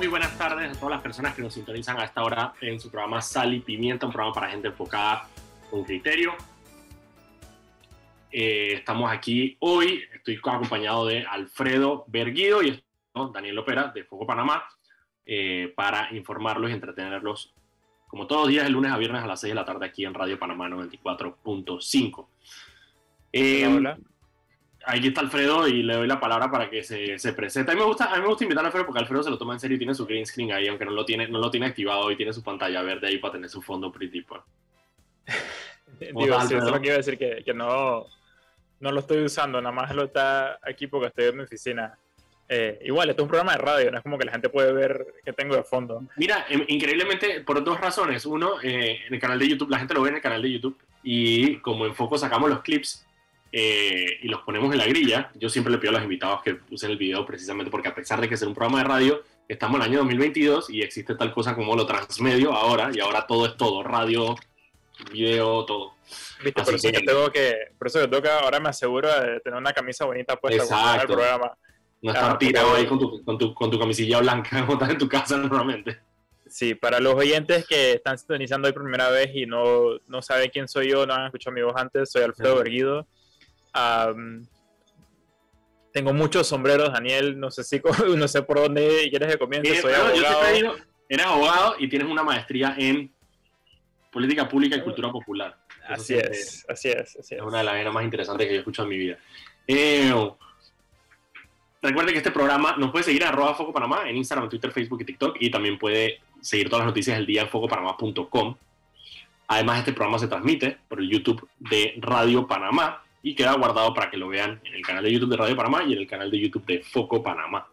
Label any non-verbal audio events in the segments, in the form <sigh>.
muy buenas tardes a todas las personas que nos sintonizan a esta hora en su programa Sal y Pimienta, un programa para gente enfocada con criterio. Eh, estamos aquí hoy, estoy acompañado de Alfredo Berguido y Daniel Opera de Foco Panamá eh, para informarlos y entretenerlos como todos los días de lunes a viernes a las 6 de la tarde aquí en Radio Panamá 94.5. Eh, hola, Aquí está Alfredo y le doy la palabra para que se, se, presente. A mí, me gusta, a mí me gusta invitar a Alfredo porque Alfredo se lo toma en serio y tiene su green screen ahí, aunque no lo tiene, no lo tiene activado y tiene su pantalla verde ahí para tener su fondo pretty. Pues. <laughs> Digo, sí, eso lo que iba a decir que, que, no, no lo estoy usando, nada más lo está aquí porque estoy en mi oficina. Eh, igual, esto es un programa de radio, no es como que la gente puede ver que tengo de fondo. Mira, em, increíblemente, por dos razones. Uno, eh, en el canal de YouTube, la gente lo ve en el canal de YouTube y como en foco sacamos los clips eh, y los ponemos en la grilla, yo siempre le pido a los invitados que usen el video precisamente porque a pesar de que es un programa de radio, estamos en el año 2022 y existe tal cosa como lo transmedio ahora y ahora todo es todo, radio, video, todo. ¿Viste? Por eso, que, tengo que, por eso que tengo que ahora me aseguro de tener una camisa bonita puesta para el programa. No estar tirado ahí con tu, con, tu, con tu camisilla blanca <laughs> en tu casa normalmente. Sí, para los oyentes que están sintonizando hoy por primera vez y no, no saben quién soy yo, no han escuchado mi voz antes, soy Alfredo Berguido. Tengo muchos sombreros, Daniel, no sé si <laughs> no sé por dónde quieres que comience, soy abogado. eres abogado y tienes una maestría en política pública y cultura popular. Así es, así es, así es. Es una de las áreas más interesantes que yo he escuchado en mi vida. Eh, Recuerde que este programa nos puede seguir en arroba Foco Panamá en Instagram, Twitter, Facebook y TikTok y también puede seguir todas las noticias del día en focopanamá.com. Además, este programa se transmite por el YouTube de Radio Panamá y queda guardado para que lo vean en el canal de YouTube de Radio Panamá y en el canal de YouTube de Foco Panamá.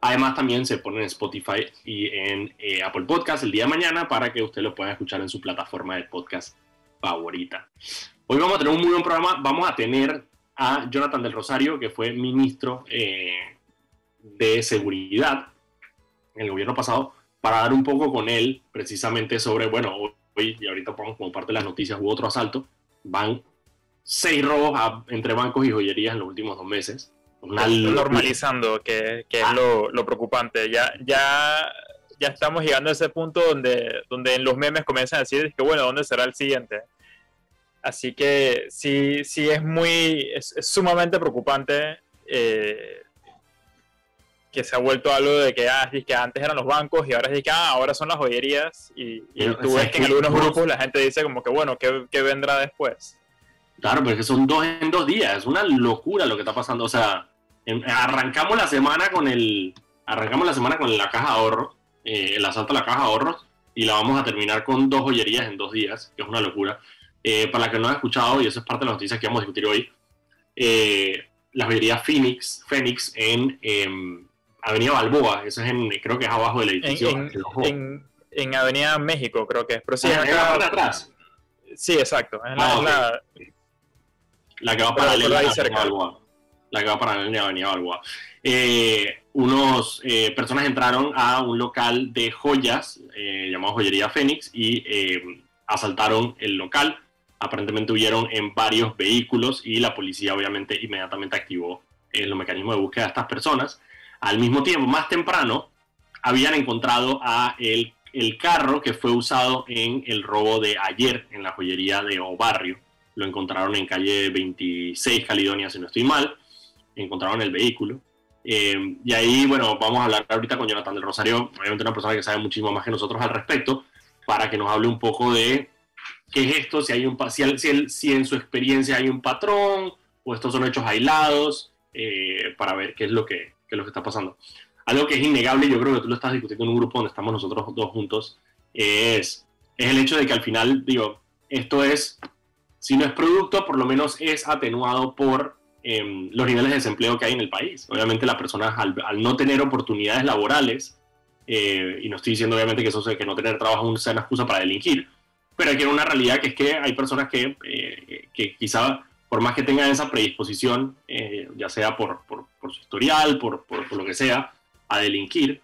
Además, también se pone en Spotify y en eh, Apple Podcast el día de mañana para que usted lo pueda escuchar en su plataforma de podcast favorita. Hoy vamos a tener un muy buen programa. Vamos a tener a Jonathan del Rosario, que fue ministro eh, de Seguridad en el gobierno pasado, para dar un poco con él precisamente sobre, bueno, hoy y ahorita pongo como parte de las noticias, hubo otro asalto, van seis robos entre bancos y joyerías en los últimos dos meses. normalizando, que, que es ah. lo, lo, preocupante. Ya, ya, ya estamos llegando a ese punto donde, donde en los memes comienzan a decir que, bueno, ¿dónde será el siguiente? Así que sí, sí es muy, es, sumamente preocupante eh, que se ha vuelto algo de que, ah, que antes eran los bancos y ahora es que ah, ahora son las joyerías y, tú ves que en algunos grupos la gente dice como que bueno, ¿qué, vendrá después? Claro, porque son dos en dos días, es una locura lo que está pasando, o sea, arrancamos la semana con el, arrancamos la semana con la caja de ahorros, eh, el asalto a la caja de ahorros y la vamos a terminar con dos joyerías en dos días, que es una locura. Eh, para la que no han escuchado, y eso es parte de las noticias que vamos a discutir hoy, eh, la joyería Phoenix, Phoenix en em, Avenida Balboa, eso es en, creo que es abajo del edificio. En, en, Avenida México, creo que es. Pero sí, ah, acá, atrás. Sí, exacto. Es la, ah, la, que va para la Balboa. La que va para la Avenida Balboa. Eh, unos eh, personas entraron a un local de joyas llamado Joyería Fénix y asaltaron el local aparentemente huyeron en varios vehículos y la policía obviamente inmediatamente activó eh, los mecanismos de búsqueda de estas personas. Al mismo tiempo, más temprano, habían encontrado a el, el carro que fue usado en el robo de ayer en la joyería de Obarrio. Lo encontraron en calle 26 Caledonia, si no estoy mal. Encontraron el vehículo. Eh, y ahí, bueno, vamos a hablar ahorita con Jonathan del Rosario, obviamente una persona que sabe muchísimo más que nosotros al respecto, para que nos hable un poco de qué es esto, si, hay un, si, si, en su experiencia hay un patrón o estos son hechos aislados, eh, para ver qué es, lo que, qué es lo que está pasando. Algo que es innegable, yo creo que tú lo estás discutiendo en un grupo donde estamos nosotros dos juntos, es, es el hecho de que al final, digo, esto es, si no es producto, por lo menos es atenuado por em, los niveles de desempleo que hay en el país. Obviamente las personas al, no tener oportunidades laborales, eh, y no estoy diciendo obviamente que eso que no tener trabajo sea una excusa para delinquir, pero hay que una realidad que es que hay personas que, eh, que quizá, por más que tengan esa predisposición, eh, ya sea por, por, su historial, por, por, lo que sea, a delinquir,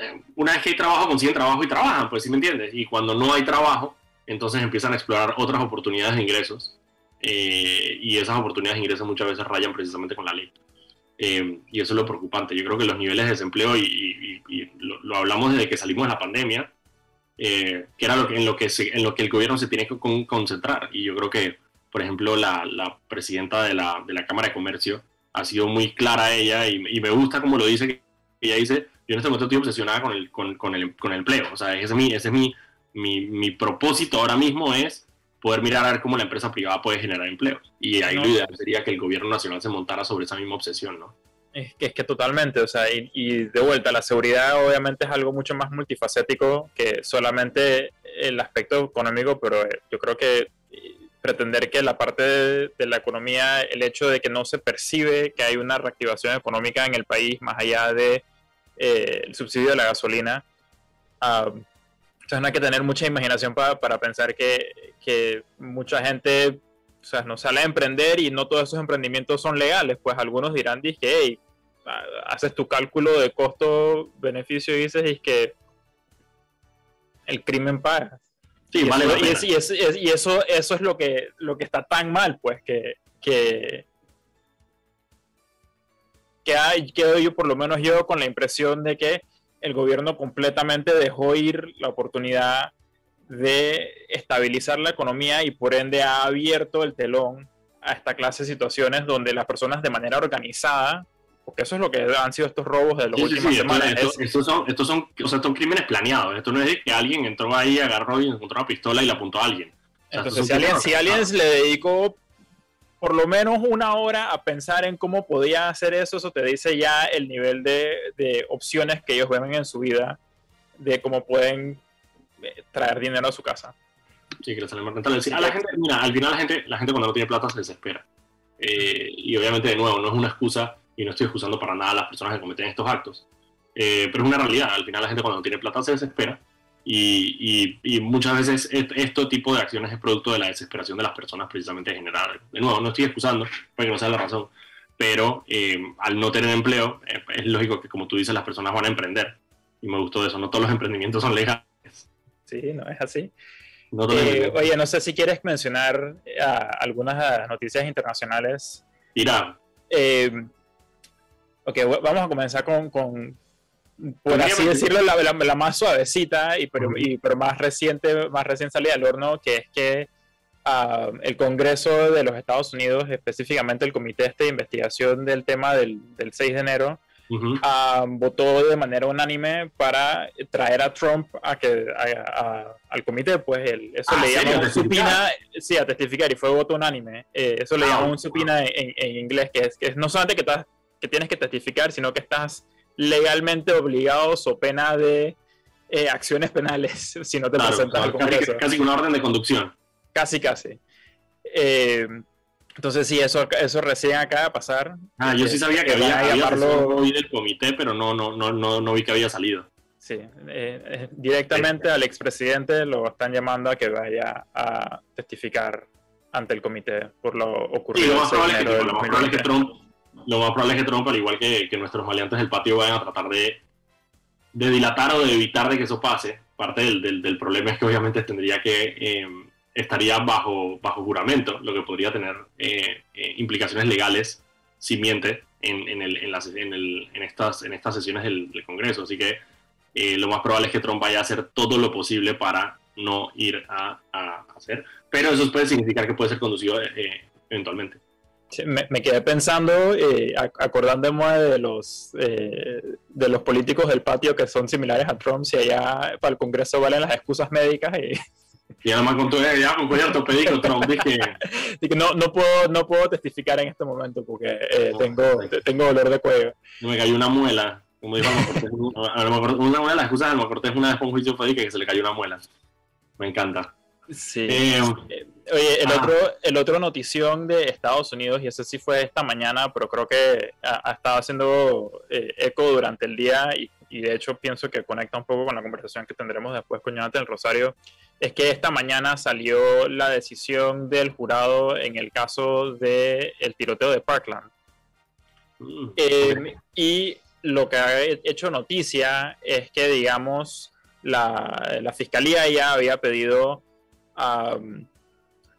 eh, una vez que hay trabajo, consiguen trabajo y trabajan, pues sí me entiendes. Y cuando no hay trabajo, entonces empiezan a explorar otras oportunidades de ingresos. y esas oportunidades de ingresos muchas veces rayan precisamente con la ley. y eso es lo preocupante. Yo creo que los niveles de desempleo y, lo, hablamos desde que salimos de la pandemia, eh, que era en, lo que en lo que el gobierno se tiene que concentrar. Y yo creo que, por ejemplo, la, presidenta de la, de la, Cámara de Comercio ha sido muy clara ella y, me gusta como lo dice, ella dice, yo en este momento estoy obsesionada con el, con, con el, con el empleo. O sea, ese es, mi, ese es mi, mi, mi propósito ahora mismo es poder mirar a ver cómo la empresa privada puede generar empleo. Y ahí lo ideal sería que el gobierno nacional se montara sobre esa misma obsesión, ¿no? Es que, es que totalmente, o sea, y, de vuelta, la seguridad obviamente es algo mucho más multifacético que solamente el aspecto económico, pero eh, yo creo que eh, pretender que la parte de, la economía, el hecho de que no se percibe que hay una reactivación económica en el país más allá de eh, el subsidio de la gasolina, uh, entonces no hay que tener mucha imaginación para pensar que, que mucha gente o sea, no sale a emprender y no todos esos emprendimientos son legales, pues algunos dirán, que hey, haces tu cálculo de costo-beneficio y dices, que el crimen paga. Sí, y, vale eso, y, eso, eso, es lo que, lo que está tan mal, pues, que, que, que hay, quedo yo, por lo menos yo, con la impresión de que el gobierno completamente dejó ir la oportunidad de estabilizar la economía y por ende ha abierto el telón a esta clase de situaciones donde las personas de manera organizada, porque eso es lo que han sido estos robos de los últimos semanas. estos, son, estos son, o sea, crímenes planeados. Esto no es que alguien entró ahí, agarró y encontró una pistola y la apuntó a alguien. Entonces, si alguien, si alguien le dedicó por lo menos una hora a pensar en cómo podía hacer eso, eso te dice ya el nivel de, de opciones que ellos ven en su vida, de cómo pueden eh, traer dinero a su casa. Sí, que le sale más rentable. a la gente, mira, al final la gente, la gente cuando no tiene plata se desespera. Eh, y obviamente, de nuevo, no es una excusa y no estoy excusando para nada a las personas que cometen estos actos. Eh, pero es una realidad. Al final la gente cuando no tiene plata se desespera. Y, y, muchas veces este tipo de acciones es producto de la desesperación de las personas precisamente en general. De nuevo, no estoy excusando, porque no sea la razón. Pero al no tener empleo, es lógico que, como tú dices, las personas van a emprender. Y me gustó eso. No todos los emprendimientos son legales Sí, no es así. Eh, oye, no sé si quieres mencionar eh, algunas noticias internacionales. Irán. Eh, ok, vamos a comenzar con, por así decirlo, la, más suavecita y pero, pero, más reciente, más recién salida del horno, que es que ah, el Congreso de los Estados Unidos, específicamente el Comité este de Investigación del tema del, del 6 de enero, Ah, votó de manera unánime para traer a Trump a que al comité, pues eso ah, le llamó un supina, sí, a testificar y fue voto unánime. Eh, eso le ah, llamó un supina en, inglés, que es, que no solamente que, estás, que tienes que testificar, sino que estás legalmente obligado o pena de eh, acciones penales <laughs> si no te presentas al Congreso. Casi, casi una orden de conducción. Casi, casi. Eh, entonces sí, eso, eso recién acaba de pasar. Ah, yo sí sabía que, había, había llamarlo... del comité, pero no, no, no, no, no vi que había salido. Sí, eh, eh, directamente al expresidente lo están llamando a que vaya a testificar ante el comité por lo ocurrido. Sí, lo más probable, es que, Trump, lo más probable es que Trump, al igual que, nuestros maleantes del patio, vayan a tratar de, dilatar o de evitar de que eso pase. Parte del, problema es que obviamente tendría que... Eh, estaría bajo, bajo juramento, lo que podría tener eh, eh, implicaciones legales si miente en, el, en, las, en, el, en, estas, en estas sesiones del, Congreso. Así que eh, lo más probable es que Trump vaya a hacer todo lo posible para no ir a, a hacer. Pero eso puede significar que puede ser conducido eventualmente. Me, quedé pensando, acordándome de los, de los políticos del patio que son similares a Trump, si allá para el Congreso valen las excusas médicas y <laughs> y además con todo ya con cuello ortopédico, Trump <laughs> dije... no, no, puedo, no puedo testificar en este momento porque eh, tengo, tengo dolor de cuello. Me cayó una muela, como dijo Cortés, una de las excusas de Cortés una vez con un juicio que se le cayó una muela. Me encanta. Sí. Eh, eh, oye, el, ah. otro, el otro notición de Estados Unidos, y ese sí fue esta mañana, pero creo que ha, estado haciendo eco durante el día y, y, de hecho pienso que conecta un poco con la conversación que tendremos después con Jonathan Rosario, es que esta mañana salió la decisión del jurado en el caso del el tiroteo de Parkland. Mm, em, y lo que ha hecho noticia es que, digamos, la, fiscalía ya había pedido,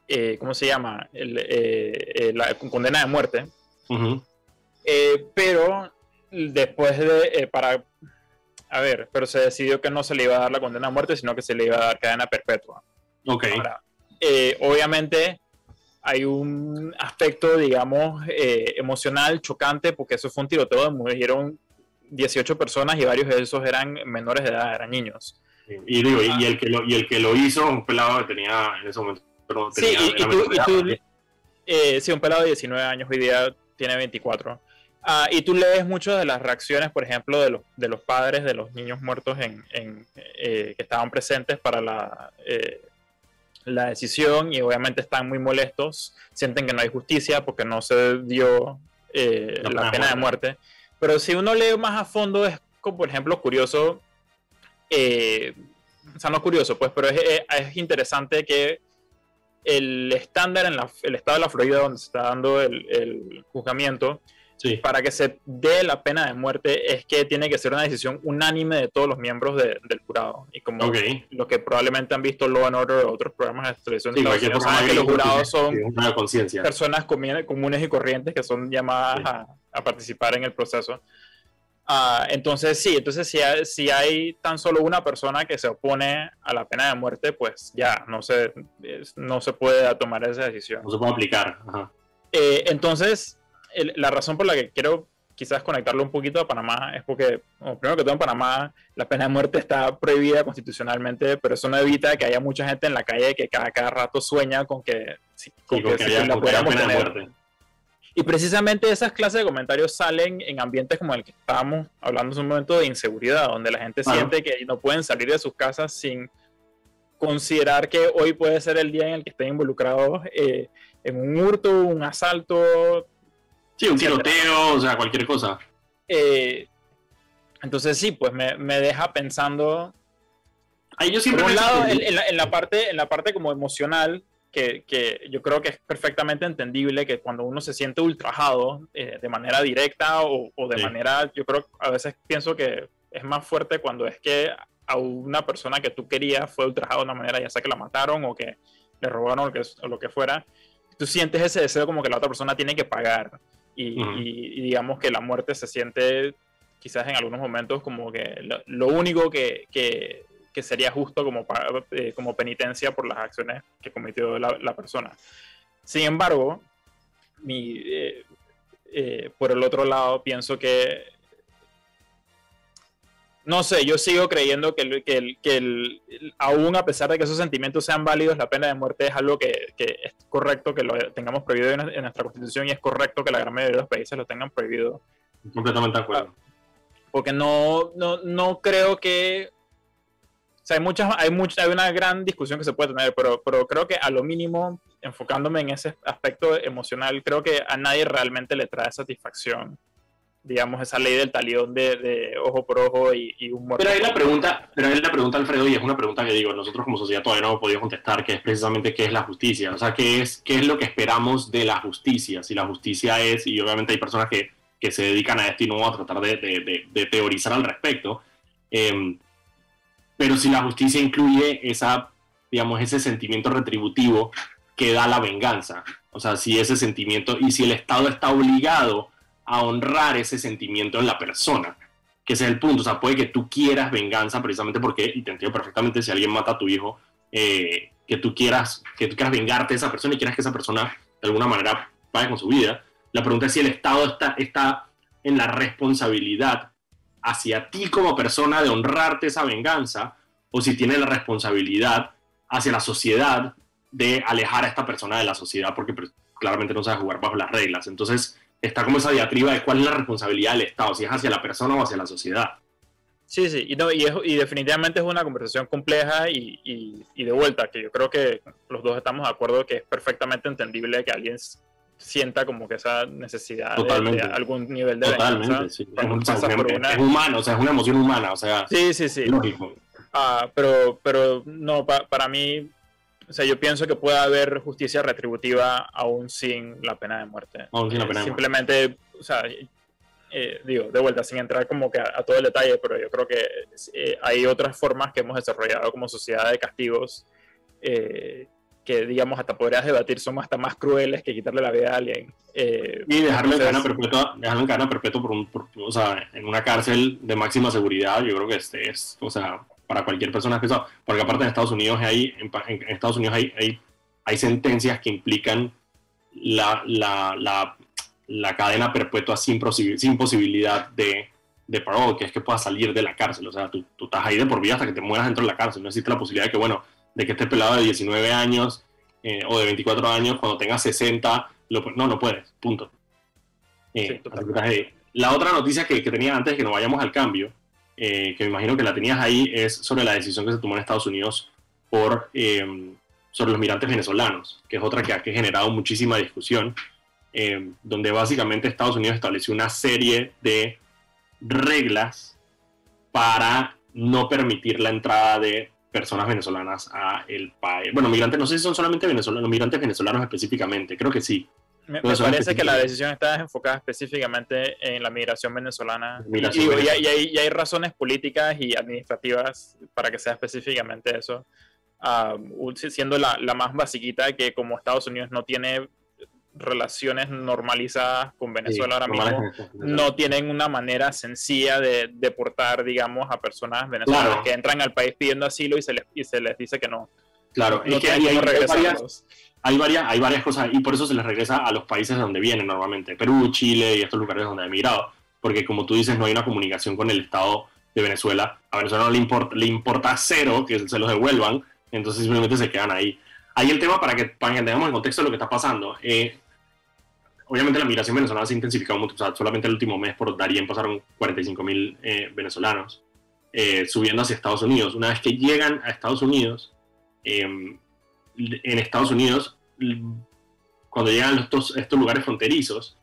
eh, ¿cómo se llama? Eh, eh, la condena de muerte. pero después de, para a ver, pero se decidió que no se le iba a dar la condena a muerte, sino que se le iba a dar cadena perpetua. Ok. Eh, obviamente hay un aspecto, digamos, emocional chocante, porque eso fue un tiroteo donde murieron 18 personas y varios de esos eran menores de edad, eran niños. Y, digo, y, el que lo, y el que lo hizo, un pelado que tenía en ese momento. sí, y, tú, eh, sí, un pelado de 19 años, hoy día tiene 24. Ah, y tú lees mucho de las reacciones, por ejemplo, de los, de los padres de los niños muertos en, en que estaban presentes para la, la decisión y obviamente están muy molestos, sienten que no hay justicia porque no se dio eh, la pena de muerte. Pero si uno lee más a fondo es, como, por ejemplo, curioso, eh, o sea, no curioso, pues, pero es, es interesante que el estándar en el estado de la Florida donde se está dando el, el juzgamiento para que se dé la pena de muerte es que tiene que ser una decisión unánime de todos los miembros del jurado. Y como los que probablemente han visto Law and Order o otros programas de televisión, saben que los jurados son personas comunes y corrientes que son llamadas a, participar en el proceso. Ah, entonces sí, entonces si hay, si hay tan solo una persona que se opone a la pena de muerte, pues ya no se, no se puede tomar esa decisión. No se puede aplicar. Eh, entonces, la razón por la que quiero quizás conectarlo un poquito a Panamá es porque, primero que todo en Panamá, la pena de muerte está prohibida constitucionalmente, pero eso no evita que haya mucha gente en la calle que cada, cada rato sueña con que, con que, la pudiéramos tener. Y precisamente esas clases de comentarios salen en ambientes como el que estábamos hablando hace un momento de inseguridad, donde la gente siente que no pueden salir de sus casas sin considerar que hoy puede ser el día en el que estén involucrados eh, en un hurto, un asalto, Sí, un tiroteo, o sea, cualquier cosa. Eh, entonces sí, pues me, deja pensando. Ahí yo siempre por un lado, en, la, parte, en la parte como emocional, que, yo creo que es perfectamente entendible que cuando uno se siente ultrajado eh, de manera directa o, de manera, yo creo, a veces pienso que es más fuerte cuando es que a una persona que tú querías fue ultrajado de una manera, ya sea que la mataron o que le robaron o, que, o lo que fuera, tú sientes ese deseo como que la otra persona tiene que pagar. Y, digamos que la muerte se siente quizás en algunos momentos como que lo, único que, que, sería justo como, eh, como penitencia por las acciones que cometió la, persona. Sin embargo, mi, eh, eh, por el otro lado, pienso que no sé, yo sigo creyendo que, que, que aún a pesar de que esos sentimientos sean válidos, la pena de muerte es algo que, es correcto que lo tengamos prohibido en, nuestra constitución y es correcto que la gran mayoría de los países lo tengan prohibido. Completamente de acuerdo. Porque no, no, no creo que... Sea, hay, muchas, hay, mucha, hay una gran discusión que se puede tener, pero, pero creo que a lo mínimo, enfocándome en ese aspecto emocional, creo que a nadie realmente le trae satisfacción digamos, esa ley del talión de, ojo por ojo y, un muerto. Pero ahí la pregunta, pero ahí la pregunta, Alfredo, y es una pregunta que digo, nosotros como sociedad todavía no hemos podido contestar, que es precisamente qué es la justicia. O sea, qué es, qué es lo que esperamos de la justicia. Si la justicia es, y obviamente hay personas que, que se dedican a esto y no a tratar de, de, teorizar al respecto. Em, pero si la justicia incluye esa, digamos, ese sentimiento retributivo que da la venganza. O sea, si ese sentimiento, y si el Estado está obligado a honrar ese sentimiento en la persona, que ese es el punto. O sea, puede que tú quieras venganza precisamente porque, y te entiendo perfectamente, si alguien mata a tu hijo, eh, que tú quieras que tú quieras vengarte de esa persona y quieras que esa persona de alguna manera vaya con su vida. La pregunta es si el Estado está, está en la responsabilidad hacia ti como persona de honrarte esa venganza o si tiene la responsabilidad hacia la sociedad de alejar a esta persona de la sociedad porque pues, claramente no sabe jugar bajo las reglas. Entonces, está como esa diatriba de cuál es la responsabilidad del Estado, si es hacia la persona o hacia la sociedad. Sí, sí, y, no, y, definitivamente es una conversación compleja y, y, de vuelta, que yo creo que los dos estamos de acuerdo que es perfectamente entendible que alguien sienta como que esa necesidad de, algún nivel de Totalmente, sí. Es, humano, o sea, es una emoción humana, o sea, sí, sí, sí. lógico. Ah, pero, pero no, para mí o sea, yo pienso que puede haber justicia retributiva aún sin la pena de muerte. Aún sin la pena de muerte. Simplemente, o sea, eh, digo, de vuelta, sin entrar como que a, todo el detalle, pero yo creo que eh, hay otras formas que hemos desarrollado como sociedad de castigos eh, que digamos hasta podrías debatir son hasta más crueles que quitarle la vida a alguien. Eh, y dejarlo en cadena perpetua, dejarlo en cadena perpetua por, un, o sea, en una cárcel de máxima seguridad, yo creo que este es, o sea, para cualquier persona pesado, porque aparte en Estados Unidos hay, en, Estados Unidos hay, hay, hay, sentencias que implican la, la, la, la cadena perpetua sin, sin posibilidad de, de parole, que es que puedas salir de la cárcel, o sea, tú, tú estás ahí de por vida hasta que te mueras dentro de la cárcel, no existe la posibilidad de que, bueno, de que estés pelado de 19 años eh, o de 24 años, cuando tengas 60, no, no puedes, punto. Eh, la otra noticia que, que, tenía antes de que nos vayamos al cambio, eh, que me imagino que la tenías ahí, es sobre la decisión que se tomó en Estados Unidos por, sobre los migrantes venezolanos, que es otra que ha generado muchísima discusión, donde básicamente Estados Unidos estableció una serie de reglas para no permitir la entrada de personas venezolanas a el país. Bueno, migrantes, no sé si son solamente venezolanos, migrantes venezolanos específicamente, creo que sí. Me, parece que la decisión está enfocada específicamente en la migración venezolana. y, hay, razones políticas y administrativas para que sea específicamente eso. Ah, siendo la, la, más basiquita que como Estados Unidos no tiene relaciones normalizadas con Venezuela ahora mismo, no tienen una manera sencilla de deportar, digamos, a personas venezolanas que entran al país pidiendo asilo y se les, y se les dice que no. Claro, es que hay, hay, varias, hay, varias, hay varias cosas y por eso se les regresa a los países donde vienen normalmente, Perú, Chile y estos lugares donde han emigrado, porque como tú dices, no hay una comunicación con el Estado de Venezuela. A Venezuela no le importa, le importa cero que se los devuelvan, entonces simplemente se quedan ahí. Ahí el tema para que, para que tengamos el contexto de lo que está pasando. Eh, obviamente la migración venezolana se ha intensificado mucho. O sea, solamente el último mes por Darien pasaron 45 mil eh, venezolanos eh, subiendo hacia Estados Unidos. Una vez que llegan a Estados Unidos, em, en Estados Unidos, cuando llegan estos, estos lugares fronterizos,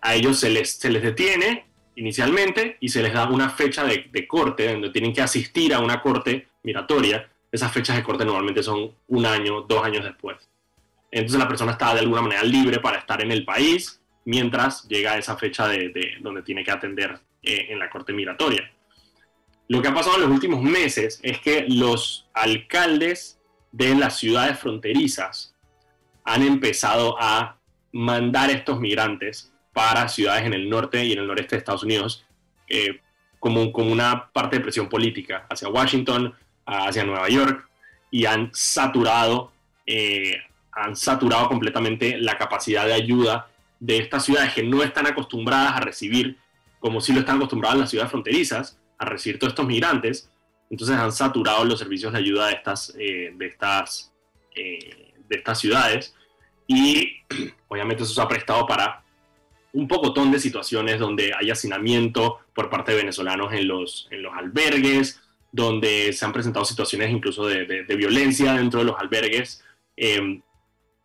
a ellos se les, se les detiene inicialmente y se les da una fecha de, de corte, donde tienen que asistir a una corte migratoria. Esas fechas de corte normalmente son un año, dos años después. Entonces la persona está de alguna manera libre para estar en el país mientras llega esa fecha de, donde tiene que atender eh, en la corte migratoria. Lo que ha pasado en los últimos meses es que los alcaldes de las ciudades fronterizas han empezado a mandar estos migrantes para ciudades en el norte y en el noreste de Estados Unidos eh, como, como una parte de presión política hacia Washington, hacia Nueva York, y han saturado eh, han saturado completamente la capacidad de ayuda de estas ciudades que no están acostumbradas a recibir, como si lo están acostumbradas las ciudades fronterizas, a recibir todos estos migrantes. Entonces han saturado los servicios de ayuda de estas, eh, de estas, eh, de estas ciudades y <clears throat> obviamente eso se ha prestado para un pocotón de situaciones donde hay hacinamiento por parte de venezolanos en los, en los albergues, donde se han presentado situaciones incluso de, de, violencia dentro de los albergues. Eh,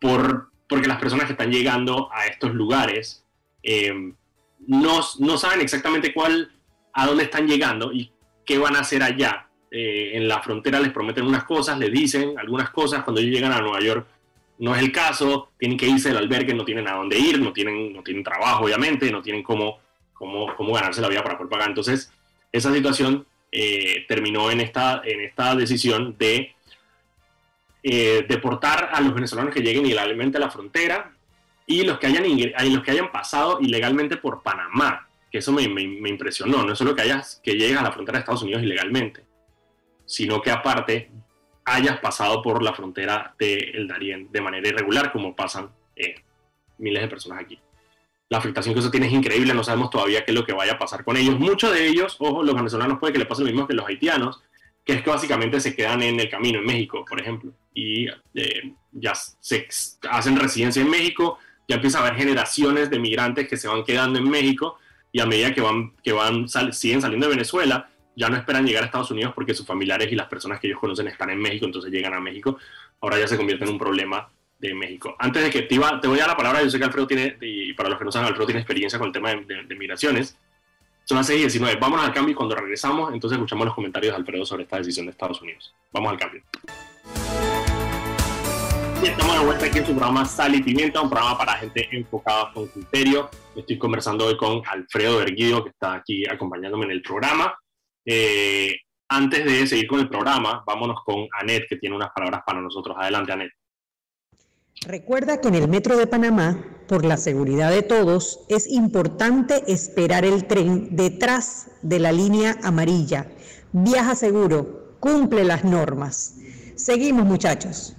por, porque las personas que están llegando a estos lugares eh, no, no, saben exactamente cuál, a dónde están llegando y qué van a hacer allá. Eh, en la frontera les prometen unas cosas, les dicen algunas cosas, cuando ellos llegan a Nueva York no es el caso, tienen que irse del albergue, no tienen a dónde ir, no tienen, no tienen trabajo obviamente, no tienen cómo, cómo, cómo ganarse la vida para poder pagar. Entonces, esa situación eh, terminó en esta, en esta decisión de eh, deportar a los venezolanos que lleguen ilegalmente a la frontera y los que hayan, los que hayan pasado ilegalmente por Panamá, que eso me, impresionó, no es solo que, hayas, que llegues a la frontera de Estados Unidos ilegalmente, sino que aparte hayas pasado por la frontera del Darién de manera irregular, como pasan eh, miles de personas aquí. La afectación que eso tiene es increíble, no sabemos todavía qué es lo que vaya a pasar con ellos. Muchos de ellos, ojo, los venezolanos puede que le pase lo mismo que los haitianos, que es que básicamente se quedan en el camino, en México, por ejemplo, y eh, ya se hacen residencia en México, ya empieza a haber generaciones de migrantes que se van quedando en México y a medida que van, que van siguen saliendo de Venezuela, ya no esperan llegar a Estados Unidos porque sus familiares y las personas que ellos conocen están en México, entonces llegan a México. Ahora ya se convierte en un problema de México. Antes de que te, iba, te voy a dar la palabra, yo sé que Alfredo tiene, y para los que no saben, Alfredo tiene experiencia con el tema de, de migraciones. Son las 6 y 19. Vámonos al cambio y cuando regresamos, entonces escuchamos los comentarios de Alfredo sobre esta decisión de Estados Unidos. Vamos al cambio. Y estamos de vuelta aquí en su programa Sal y Pimienta, un programa para gente enfocada con criterio. Estoy conversando hoy con Alfredo Berguido, que está aquí acompañándome en el programa. Eh, antes de seguir con el programa, vámonos con Anet, que tiene unas palabras para nosotros. Adelante, Anet. Recuerda que en el Metro de Panamá, por la seguridad de todos, es importante esperar el tren detrás de la línea amarilla. Viaja seguro, cumple las normas. Seguimos muchachos.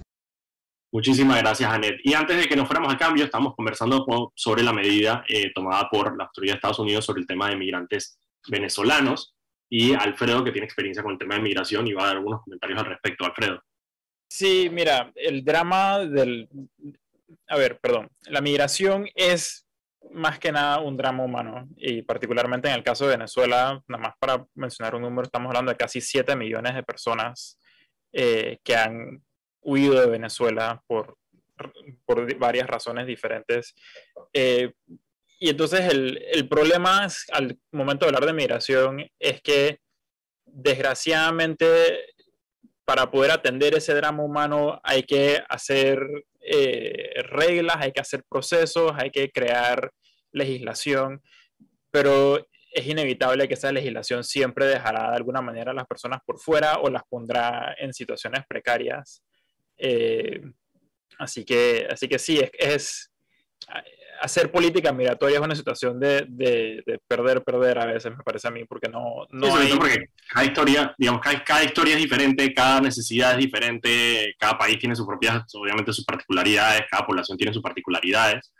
Muchísimas gracias, Anet. Y antes de que nos fuéramos al cambio, estamos conversando sobre la medida eh, tomada por la autoridad de Estados Unidos sobre el tema de migrantes venezolanos. Y Alfredo, que tiene experiencia con el tema de migración, y va a dar algunos comentarios al respecto. Alfredo. Sí, mira, el drama del... A ver, perdón. La migración es más que nada un drama humano y particularmente en el caso de Venezuela, nada más para mencionar un número, estamos hablando de casi 7 millones de personas eh, que han huido de Venezuela por, por varias razones diferentes. Eh, y entonces el, el problema al momento de hablar de migración es que desgraciadamente para poder atender ese drama humano hay que hacer eh, reglas, hay que hacer procesos, hay que crear legislación, pero es inevitable que esa legislación siempre dejará de alguna manera a las personas por fuera o las pondrá en situaciones precarias. Eh, así, que, así que sí, es hacer política migratoria es una situación de, de, perder, perder a veces, me parece a mí, porque no, no hay... Porque cada historia, digamos, cada, cada, historia es diferente, cada necesidad es diferente, cada país tiene sus propias, obviamente, sus particularidades, cada población tiene sus particularidades.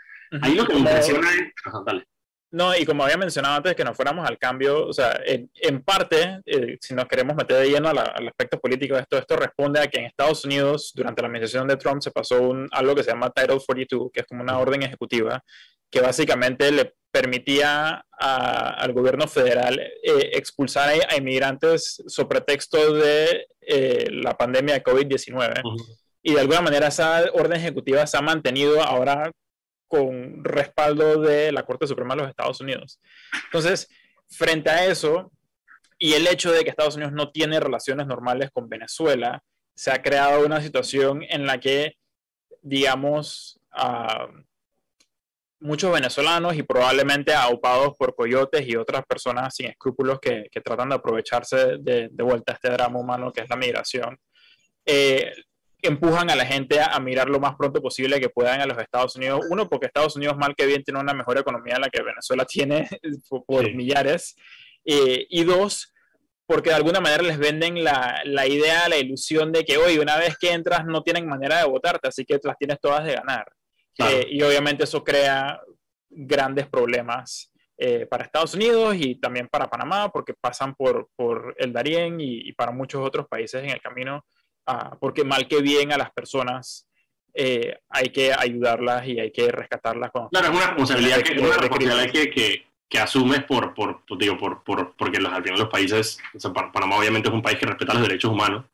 Ahí lo que me impresiona es... Dale. No, y como había mencionado antes que nos fuéramos al cambio, o sea, en, en parte, eh, si nos queremos meter de lleno al, aspecto político de esto, esto responde a que en Estados Unidos, durante la administración de Trump, se pasó un, algo que se llama Title 42, que es como una orden ejecutiva, que básicamente le permitía al gobierno federal eh, expulsar a, inmigrantes sobre pretexto de eh, la pandemia de COVID-19. Y de alguna manera esa orden ejecutiva se ha mantenido ahora con respaldo de la Corte Suprema de los Estados Unidos. Entonces, frente a eso, y el hecho de que Estados Unidos no tiene relaciones normales con Venezuela, se ha creado una situación en la que, digamos, muchos venezolanos y probablemente aupados por coyotes y otras personas sin escrúpulos que, tratan de aprovecharse de, vuelta a este drama humano que es la migración, eh, empujan a la gente a, mirar lo más pronto posible que puedan a los Estados Unidos. Uno, porque Estados Unidos mal que bien tiene una mejor economía en la que Venezuela tiene <laughs> por, millares. Eh, y dos, porque de alguna manera les venden la, la, idea, la ilusión de que hoy una vez que entras no tienen manera de votarte, así que las tienes todas de ganar. Eh, y obviamente eso crea grandes problemas eh, para Estados Unidos y también para Panamá, porque pasan por, por el Darién y, y para muchos otros países en el camino porque mal que bien a las personas eh, hay que ayudarlas y hay que rescatarlas. Claro, es una responsabilidad, que, una responsabilidad que, que, asumes por, por, digo, por, por, porque los, al final los países, Panamá obviamente es un país que respeta los derechos humanos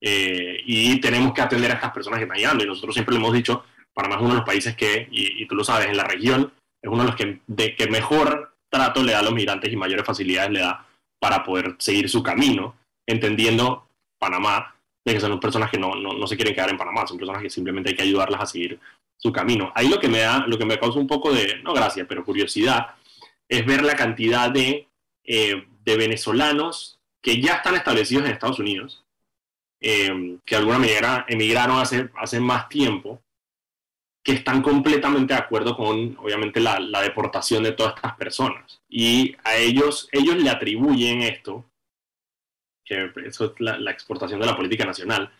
eh, y tenemos que atender a estas personas que están llegando y nosotros siempre le hemos dicho, Panamá es uno de los países que, y, tú lo sabes, en la región es uno de los que, de, que mejor trato le da a los migrantes y mayores facilidades le da para poder seguir su camino, entendiendo Panamá de que son personas que no, no, no, se quieren quedar en Panamá, son personas que simplemente hay que ayudarlas a seguir su camino. Ahí lo que me da, lo que me causa un poco de, no gracia, pero curiosidad, es ver la cantidad de, eh, de venezolanos que ya están establecidos en Estados Unidos, eh, que de alguna manera emigraron hace, hace más tiempo, que están completamente de acuerdo con, obviamente, la, la, deportación de todas estas personas. Y a ellos, ellos le atribuyen esto que eso es la, exportación de la política nacional,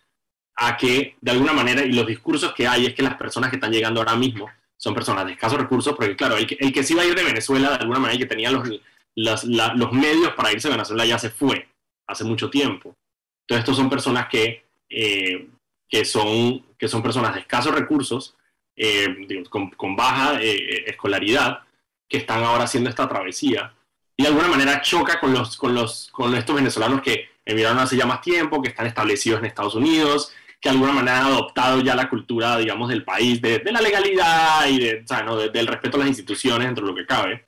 a que de alguna manera, y los discursos que hay es que las personas que están llegando ahora mismo son personas de escasos recursos, porque claro, el que, el que se iba a ir de Venezuela de alguna manera y que tenía los, los medios para irse a Venezuela ya se fue hace mucho tiempo. Entonces, estos son personas que, eh, que, son, que son personas de escasos recursos, eh, con, con, baja eh, escolaridad, que están ahora haciendo esta travesía y de alguna manera choca con, los, con, los, con estos venezolanos que emigraron hace ya más tiempo, que están establecidos en Estados Unidos, que de alguna manera han adoptado ya la cultura, digamos, del país, de, la legalidad y de, del respeto a las instituciones dentro de lo que cabe.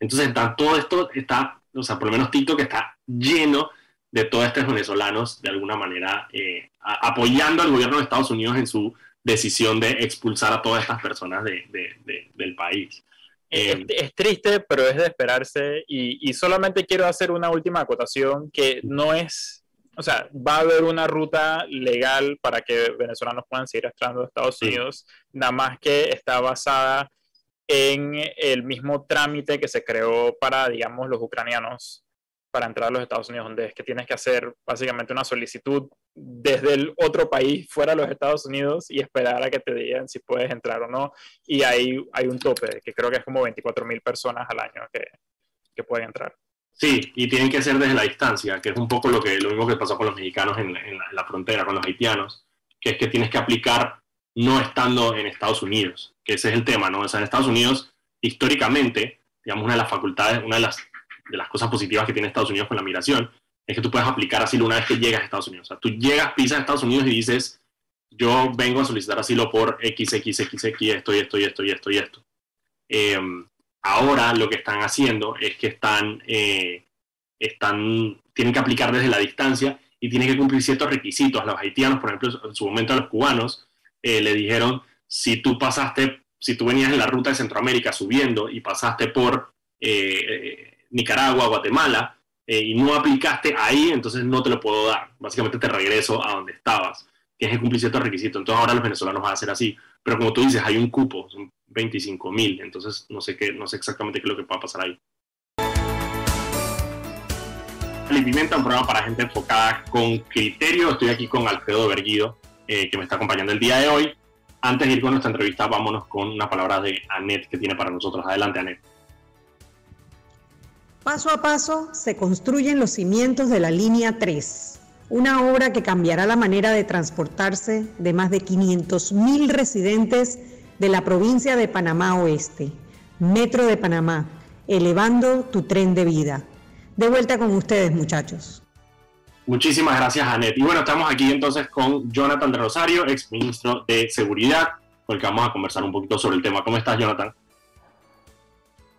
Entonces, está, todo esto está, o sea, por lo menos TikTok está lleno de todos estos venezolanos, de alguna manera, eh, apoyando al gobierno de Estados Unidos en su decisión de expulsar a todas estas personas de, del país. Eh, es, triste, pero es de esperarse. Y, solamente quiero hacer una última acotación que no es, o sea, va a haber una ruta legal para que venezolanos puedan seguir entrando a Estados Unidos, nada más que está basada en el mismo trámite que se creó para, digamos, los ucranianos para entrar a los Estados Unidos, donde es que tienes que hacer básicamente una solicitud desde el otro país fuera de los Estados Unidos y esperar a que te digan si puedes entrar o no. Y ahí hay un tope, que creo que es como 24 mil personas al año que, que, pueden entrar. Sí, y tienen que ser desde la distancia, que es un poco lo, que, lo mismo que pasó con los mexicanos en, la, frontera, con los haitianos, que es que tienes que aplicar no estando en Estados Unidos, que ese es el tema, ¿no? O sea, en Estados Unidos, históricamente, digamos, una de las facultades, una de las de las cosas positivas que tiene Estados Unidos con la migración es que tú puedes aplicar asilo una vez que llegas a Estados Unidos. O sea, tú llegas, pisas a Estados Unidos y dices, yo vengo a solicitar asilo por XXXX, esto y esto y esto y esto y esto. Em, ahora lo que están haciendo es que están, eh, están, tienen que aplicar desde la distancia y tienen que cumplir ciertos requisitos. A los haitianos, por ejemplo, en su momento a los cubanos, eh, le dijeron, si tú pasaste, si tú venías en la ruta de Centroamérica subiendo y pasaste por eh, Nicaragua, Guatemala, eh, y no aplicaste ahí, entonces no te lo puedo dar. Básicamente te regreso a donde estabas, que es cumplir ciertos requisitos. Entonces ahora los venezolanos van a hacer así. Pero como tú dices, hay un cupo, son 25 mil, entonces no sé, qué, no sé exactamente qué es lo que va a pasar ahí. El Pimenta, un programa para gente enfocada con criterio. Estoy aquí con Alfredo Berguido, eh, que me está acompañando el día de hoy. Antes de ir con nuestra entrevista, vámonos con una palabra de Anet que tiene para nosotros. Adelante, Anet. Paso a paso se construyen los cimientos de la línea 3, una obra que cambiará la manera de transportarse de más de 500.000 residentes de la provincia de Panamá Oeste. Metro de Panamá, elevando tu tren de vida. De vuelta con ustedes, muchachos. Muchísimas gracias, Anet. Y bueno, estamos aquí entonces con Jonathan de Rosario, ex ministro de Seguridad, con el que vamos a conversar un poquito sobre el tema. ¿Cómo estás, Jonathan?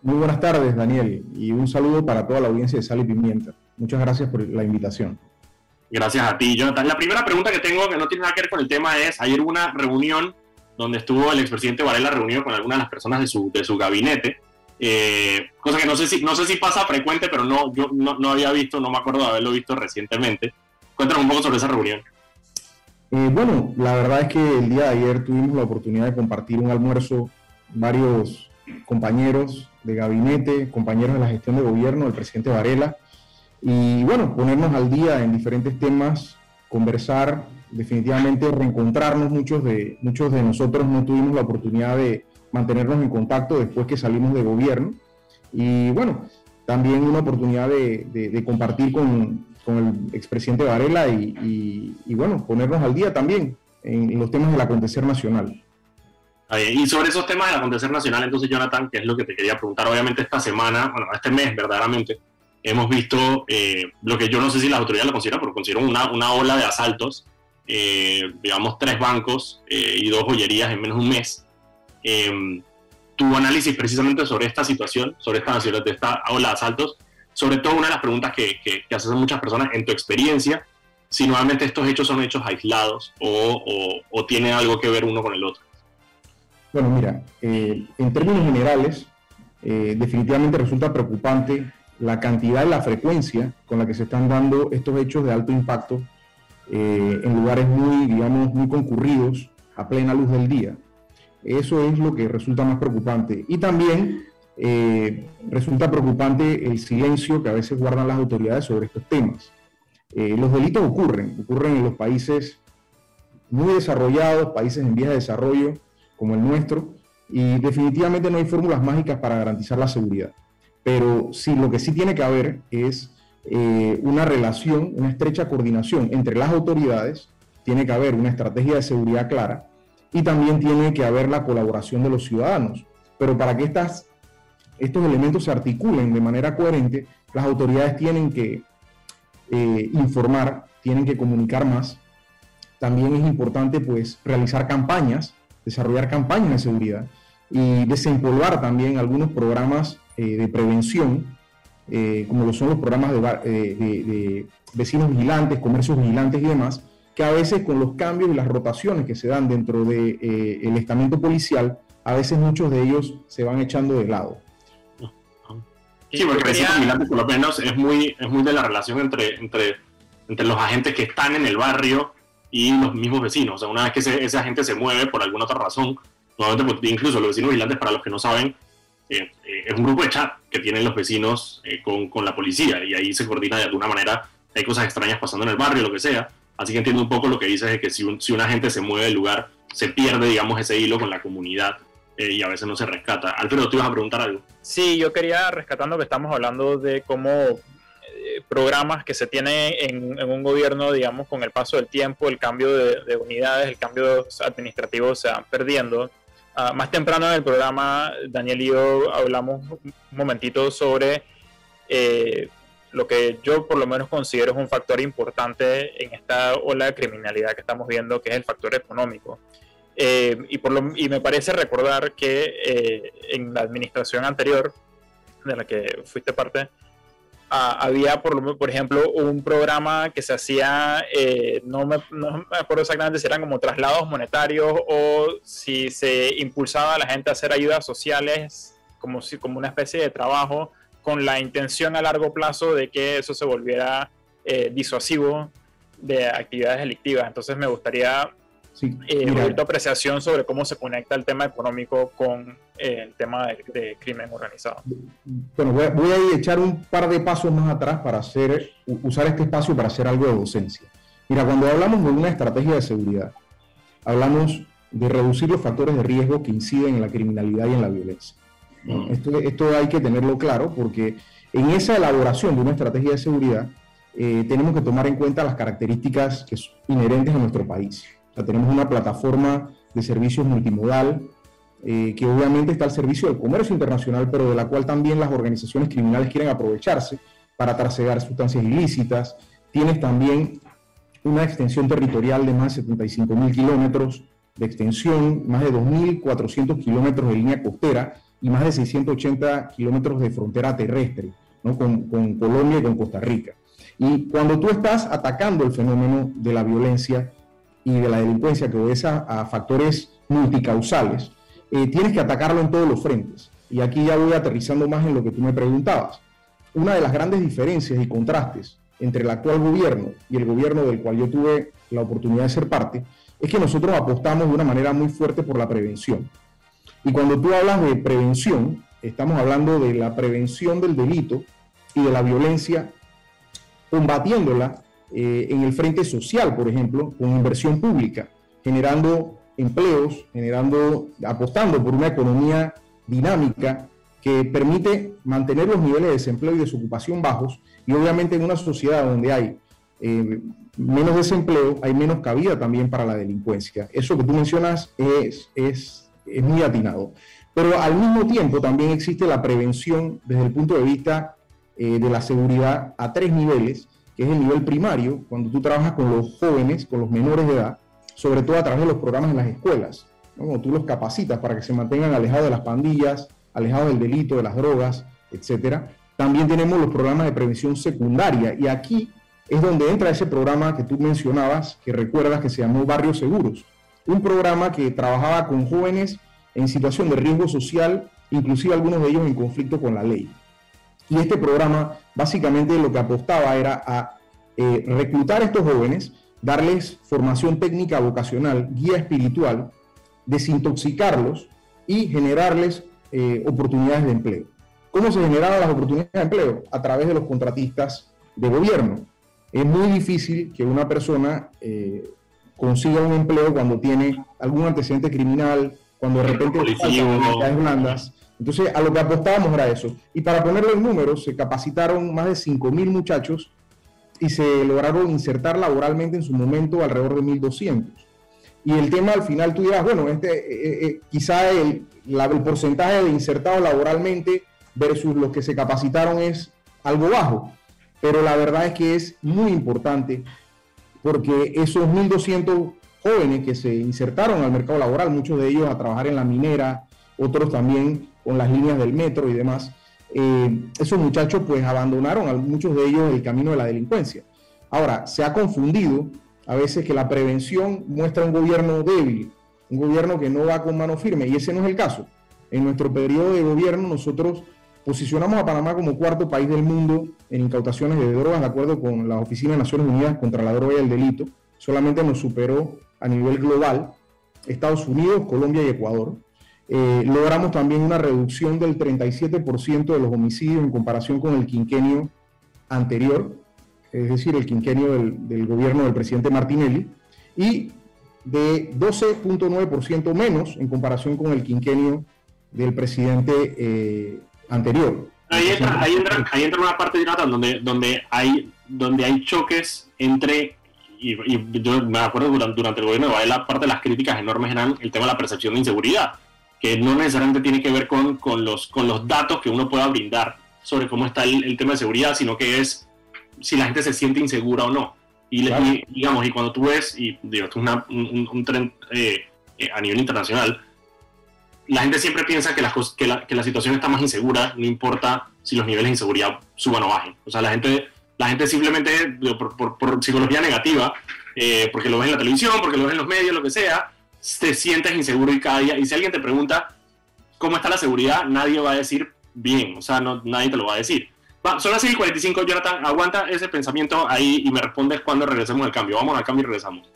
Muy buenas tardes, Daniel, y un saludo para toda la audiencia de Sal y Pimienta. Muchas gracias por la invitación. Gracias a ti, Jonathan. La primera pregunta que tengo, que no tiene nada que ver con el tema, es, ayer hubo una reunión donde estuvo el expresidente Varela reunido con algunas de las personas de su, de su gabinete, eh, cosa que no sé, si, no sé si pasa frecuente, pero no, yo no, no, había visto, no me acuerdo de haberlo visto recientemente. Cuéntanos un poco sobre esa reunión. Eh, bueno, la verdad es que el día de ayer tuvimos la oportunidad de compartir un almuerzo, varios compañeros de gabinete, compañeros de la gestión de gobierno, el presidente Varela, y bueno, ponernos al día en diferentes temas, conversar, definitivamente reencontrarnos, muchos de, muchos de nosotros no tuvimos la oportunidad de mantenernos en contacto después que salimos de gobierno, y bueno, también una oportunidad de, compartir con, con, el expresidente Varela y, bueno, ponernos al día también en los temas del acontecer nacional. Y sobre esos temas del acontecer nacional, entonces, Jonathan, que es lo que te quería preguntar, obviamente esta semana, bueno, este mes verdaderamente, hemos visto eh, lo que yo no sé si las autoridades lo consideran, pero consideran una, una ola de asaltos, eh, digamos, tres bancos eh, y dos joyerías en menos de un mes. Em, tu análisis precisamente sobre esta situación, sobre esta, de esta ola de asaltos, sobre todo una de las preguntas que, que, que hacen muchas personas en tu experiencia, si nuevamente estos hechos son hechos aislados o, o, o tiene algo que ver uno con el otro. Bueno, mira, eh, en términos generales, eh, definitivamente resulta preocupante la cantidad y la frecuencia con la que se están dando estos hechos de alto impacto eh, en lugares muy, digamos, muy concurridos a plena luz del día. Eso es lo que resulta más preocupante. Y también resulta preocupante el silencio que a veces guardan las autoridades sobre estos temas. los delitos ocurren, ocurren en los países muy desarrollados, países en vías de desarrollo, como el nuestro, y definitivamente no hay fórmulas mágicas para garantizar la seguridad. Pero sí, lo que sí tiene que haber es eh, una relación, una estrecha coordinación entre las autoridades, tiene que haber una estrategia de seguridad clara y también tiene que haber la colaboración de los ciudadanos. Pero para que estas, estos elementos se articulen de manera coherente, las autoridades tienen que eh, informar, tienen que comunicar más. También es importante pues realizar campañas desarrollar campañas de seguridad y desempolvar también algunos programas eh, de prevención, eh, como lo son los programas eh, de, vecinos vigilantes, comercios vigilantes y demás, que a veces con los cambios y las rotaciones que se dan dentro del el estamento policial, a veces muchos de ellos se van echando de lado. Sí, porque vecinos vigilantes por lo menos es muy, es muy de la relación entre, entre entre los agentes que están en el barrio y los mismos vecinos. O sea, una vez que esa gente se mueve por alguna otra razón, nuevamente, pues, incluso los vecinos vigilantes, para los que no saben, eh, eh, es un grupo de chat que tienen los vecinos eh, con, con, la policía y ahí se coordina de alguna manera. Hay cosas extrañas pasando en el barrio, lo que sea. Así que entiendo un poco lo que dices de que si, un, si una gente se mueve del lugar, se pierde, digamos, ese hilo con la comunidad y a veces no se rescata. Alfredo, ¿te ibas a preguntar algo? Sí, yo quería, rescatando que estamos hablando de cómo programas que se tienen en, un gobierno, digamos, con el paso del tiempo, el cambio de, unidades, el cambio administrativo se van perdiendo. Ah, más temprano en el programa, Daniel y yo hablamos un momentito sobre eh, lo que yo por lo menos considero es un factor importante en esta ola de criminalidad que estamos viendo, que es el factor económico. Eh, y, por lo, y me parece recordar que eh, en la administración anterior, de la que fuiste parte, había, por, por ejemplo, un programa que se hacía, eh, no, me, no, me, acuerdo exactamente si eran como traslados monetarios o si se impulsaba a la gente a hacer ayudas sociales como, si, como una especie de trabajo con la intención a largo plazo de que eso se volviera eh, disuasivo de actividades delictivas. Entonces me gustaría Sí, eh, tu apreciación sobre cómo se conecta el tema económico con eh, el tema de, crimen organizado. Bueno, voy a, voy a, echar un par de pasos más atrás para hacer, usar este espacio para hacer algo de docencia. Mira, cuando hablamos de una estrategia de seguridad, hablamos de reducir los factores de riesgo que inciden en la criminalidad y en la violencia. Mm. Esto, esto hay que tenerlo claro porque en esa elaboración de una estrategia de seguridad eh, tenemos que tomar en cuenta las características que son inherentes a nuestro país tenemos una plataforma de servicios multimodal eh, que obviamente está al servicio del comercio internacional, pero de la cual también las organizaciones criminales quieren aprovecharse para trasegar sustancias ilícitas. Tienes también una extensión territorial de más de 75 mil kilómetros de extensión, más de 2.400 kilómetros de línea costera y más de 680 kilómetros de frontera terrestre con, con Colombia y con Costa Rica. Y cuando tú estás atacando el fenómeno de la violencia, y de la delincuencia que obedece a, factores multicausales, eh, tienes que atacarlo en todos los frentes. Y aquí ya voy aterrizando más en lo que tú me preguntabas. Una de las grandes diferencias y contrastes entre el actual gobierno y el gobierno del cual yo tuve la oportunidad de ser parte es que nosotros apostamos de una manera muy fuerte por la prevención. Y cuando tú hablas de prevención, estamos hablando de la prevención del delito y de la violencia, combatiéndola eh, en el frente social, por ejemplo, con inversión pública, generando empleos, generando, apostando por una economía dinámica que permite mantener los niveles de desempleo y desocupación bajos y obviamente en una sociedad donde hay eh, menos desempleo, hay menos cabida también para la delincuencia. Eso que tú mencionas es, es, es muy atinado. Pero al mismo tiempo también existe la prevención desde el punto de vista eh, de la seguridad a tres niveles que es el nivel primario, cuando tú trabajas con los jóvenes, con los menores de edad, sobre todo a través de los programas en las escuelas, cuando tú los capacitas para que se mantengan alejados de las pandillas, alejados del delito, de las drogas, etc. También tenemos los programas de prevención secundaria y aquí es donde entra ese programa que tú mencionabas, que recuerdas que se llamó Barrios Seguros, un programa que trabajaba con jóvenes en situación de riesgo social, inclusive algunos de ellos en conflicto con la ley. Y este programa básicamente lo que apostaba era a eh, reclutar a estos jóvenes, darles formación técnica vocacional, guía espiritual, desintoxicarlos y generarles eh, oportunidades de empleo. ¿Cómo se generaban las oportunidades de empleo? A través de los contratistas de gobierno. Es muy difícil que una persona eh, consiga un empleo cuando tiene algún antecedente criminal, cuando de repente faltan blandas. Entonces, a lo que apostábamos era eso. Y para ponerlo en números, se capacitaron más de 5.000 muchachos y se lograron insertar laboralmente en su momento alrededor de 1.200. Y el tema al final tú dirás, bueno, este, eh, eh, quizá el, el porcentaje de insertados laboralmente versus los que se capacitaron es algo bajo, pero la verdad es que es muy importante porque esos 1.200 jóvenes que se insertaron al mercado laboral, muchos de ellos a trabajar en la minera, otros también con las líneas del metro y demás, eh, esos muchachos pues abandonaron a muchos de ellos el camino de la delincuencia. Ahora, se ha confundido a veces que la prevención muestra un gobierno débil, un gobierno que no va con mano firme, y ese no es el caso. En nuestro periodo de gobierno nosotros posicionamos a Panamá como cuarto país del mundo en incautaciones de drogas, de acuerdo con la Oficina de Naciones Unidas contra la Droga y el Delito. Solamente nos superó a nivel global Estados Unidos, Colombia y Ecuador. Eh, logramos también una reducción del 37% de los homicidios en comparación con el quinquenio anterior, es decir, el quinquenio del, gobierno del presidente Martinelli, y de 12.9% menos en comparación con el quinquenio del presidente eh, anterior. Ahí entra, ahí, entra, una parte, de donde, donde, hay, donde hay choques entre y, yo me acuerdo durante, durante el gobierno de la parte de las críticas enormes eran el tema de la percepción de inseguridad, que no necesariamente tiene que ver con, con, los, con los datos que uno pueda brindar sobre cómo está el, tema de seguridad, sino que es si la gente se siente insegura o no. Y, digamos, y cuando tú ves, y digo, esto es un, un, tren eh, eh, a nivel internacional, la gente siempre piensa que la, que, la, que la situación está más insegura, no importa si los niveles de inseguridad suban o bajen. O sea, la gente la gente simplemente, por, psicología negativa, eh, porque lo ves en la televisión, porque lo ves en los medios, lo que sea, te sientes inseguro y cada día. Y si alguien te pregunta cómo está la seguridad, nadie va a decir bien, o sea, no, nadie te lo va a decir. son las 6:45, Jonathan, aguanta ese pensamiento ahí y me respondes cuando regresemos al cambio. Vamos al cambio y regresamos.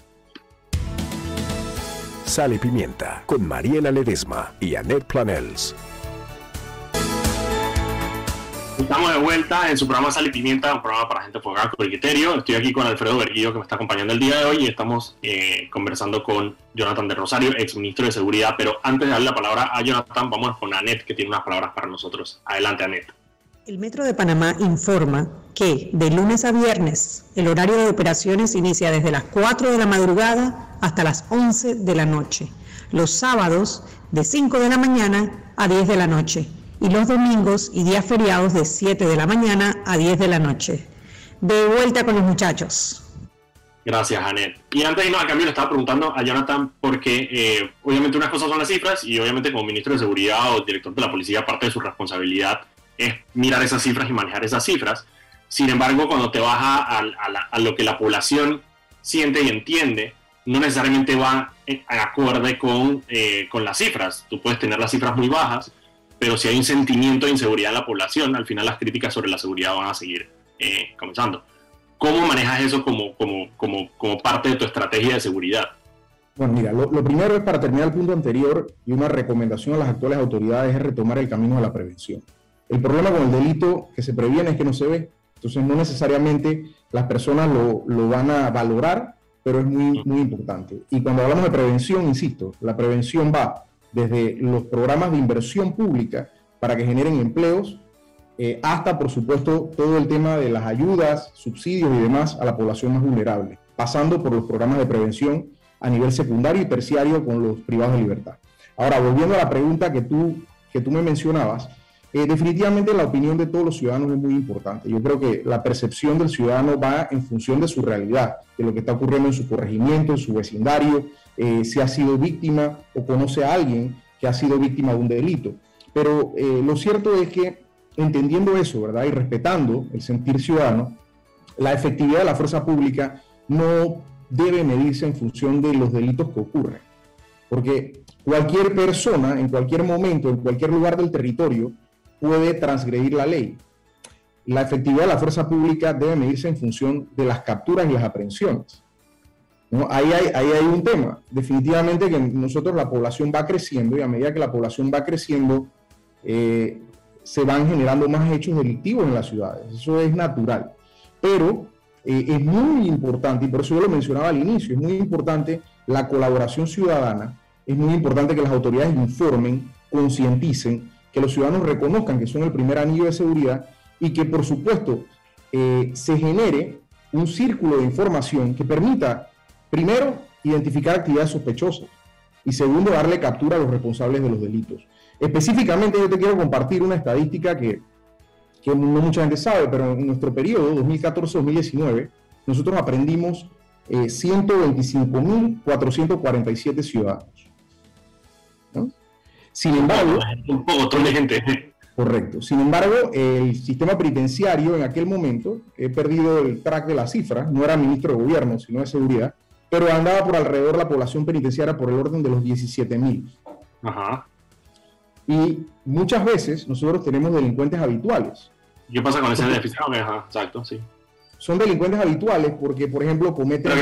Sal y Pimienta con Mariela Ledesma y Annette Planels. Estamos de vuelta en su programa Sal y Pimienta, un programa para gente enfocada con criterio. Estoy aquí con Alfredo Berguillo, que me está acompañando el día de hoy, y estamos eh, conversando con Jonathan de Rosario, ex ministro de Seguridad. Pero antes de darle la palabra a Jonathan, vamos con Anet, que tiene unas palabras para nosotros. Adelante, Anet. El Metro de Panamá informa que de lunes a viernes el horario de operaciones inicia desde las 4 de la madrugada hasta las 11 de la noche. Los sábados de 5 de la mañana a 10 de la noche y los domingos y días feriados de 7 de la mañana a 10 de la noche. De vuelta con los muchachos. Gracias, Anet. Y antes de irnos al cambio, le estaba preguntando a Jonathan porque eh, obviamente unas cosas son las cifras y obviamente como ministro de Seguridad o director de la policía, parte de su responsabilidad es mirar esas cifras y manejar esas cifras. Sin embargo, cuando te vas a, lo que la población siente y entiende, no necesariamente va en acorde con, eh, con las cifras. Tú puedes tener las cifras muy bajas, pero si hay un sentimiento de inseguridad en la población, al final las críticas sobre la seguridad van a seguir eh, comenzando. ¿Cómo manejas eso como, como, como, como, parte de tu estrategia de seguridad? Bueno, mira, lo, primero es para terminar el punto anterior y una recomendación a las actuales autoridades es retomar el camino de la prevención. El problema con el delito que se previene es que no se ve, entonces no necesariamente las personas lo, lo van a valorar, pero es muy, muy importante. Y cuando hablamos de prevención, insisto, la prevención va desde los programas de inversión pública para que generen empleos, eh, hasta, por supuesto, todo el tema de las ayudas, subsidios y demás a la población más vulnerable, pasando por los programas de prevención a nivel secundario y terciario con los privados de libertad. Ahora, volviendo a la pregunta que tú, que tú me mencionabas, eh, definitivamente la opinión de todos los ciudadanos es muy importante. Yo creo que la percepción del ciudadano va en función de su realidad, de lo que está ocurriendo en su corregimiento, en su vecindario, eh, si ha sido víctima o conoce a alguien que ha sido víctima de un delito. Pero eh, lo cierto es que entendiendo eso, ¿verdad? Y respetando el sentir ciudadano, la efectividad de la fuerza pública no debe medirse en función de los delitos que ocurren. Porque cualquier persona, en cualquier momento, en cualquier lugar del territorio, puede transgredir la ley. La efectividad de la fuerza pública debe medirse en función de las capturas y las aprehensiones. Ahí, hay, ahí hay un tema. Definitivamente que nosotros la población va creciendo y a medida que la población va creciendo, eh, se van generando más hechos delictivos en las ciudades. Eso es natural. Pero eh, es muy importante, y por eso yo lo mencionaba al inicio, es muy importante la colaboración ciudadana, es muy importante que las autoridades informen, concienticen, que los ciudadanos reconozcan que son el primer anillo de seguridad y que por supuesto eh, se genere un círculo de información que permita Primero, identificar actividades sospechosas. Y segundo, darle captura a los responsables de los delitos. Específicamente, yo te quiero compartir una estadística que, no mucha gente sabe, pero en nuestro periodo, 2014-2019, nosotros aprendimos eh, 125.447 ciudadanos. Sin embargo, un montón de gente. Correcto. Sin embargo, el sistema penitenciario en aquel momento, he perdido el track de las cifras, no era ministro de gobierno, sino de seguridad, pero andaba por alrededor la población penitenciaria por el orden de los 17 mil. Y muchas veces nosotros tenemos delincuentes habituales. ¿Qué pasa con ese déficit? exacto, sí. Son delincuentes habituales porque, por ejemplo, cometen...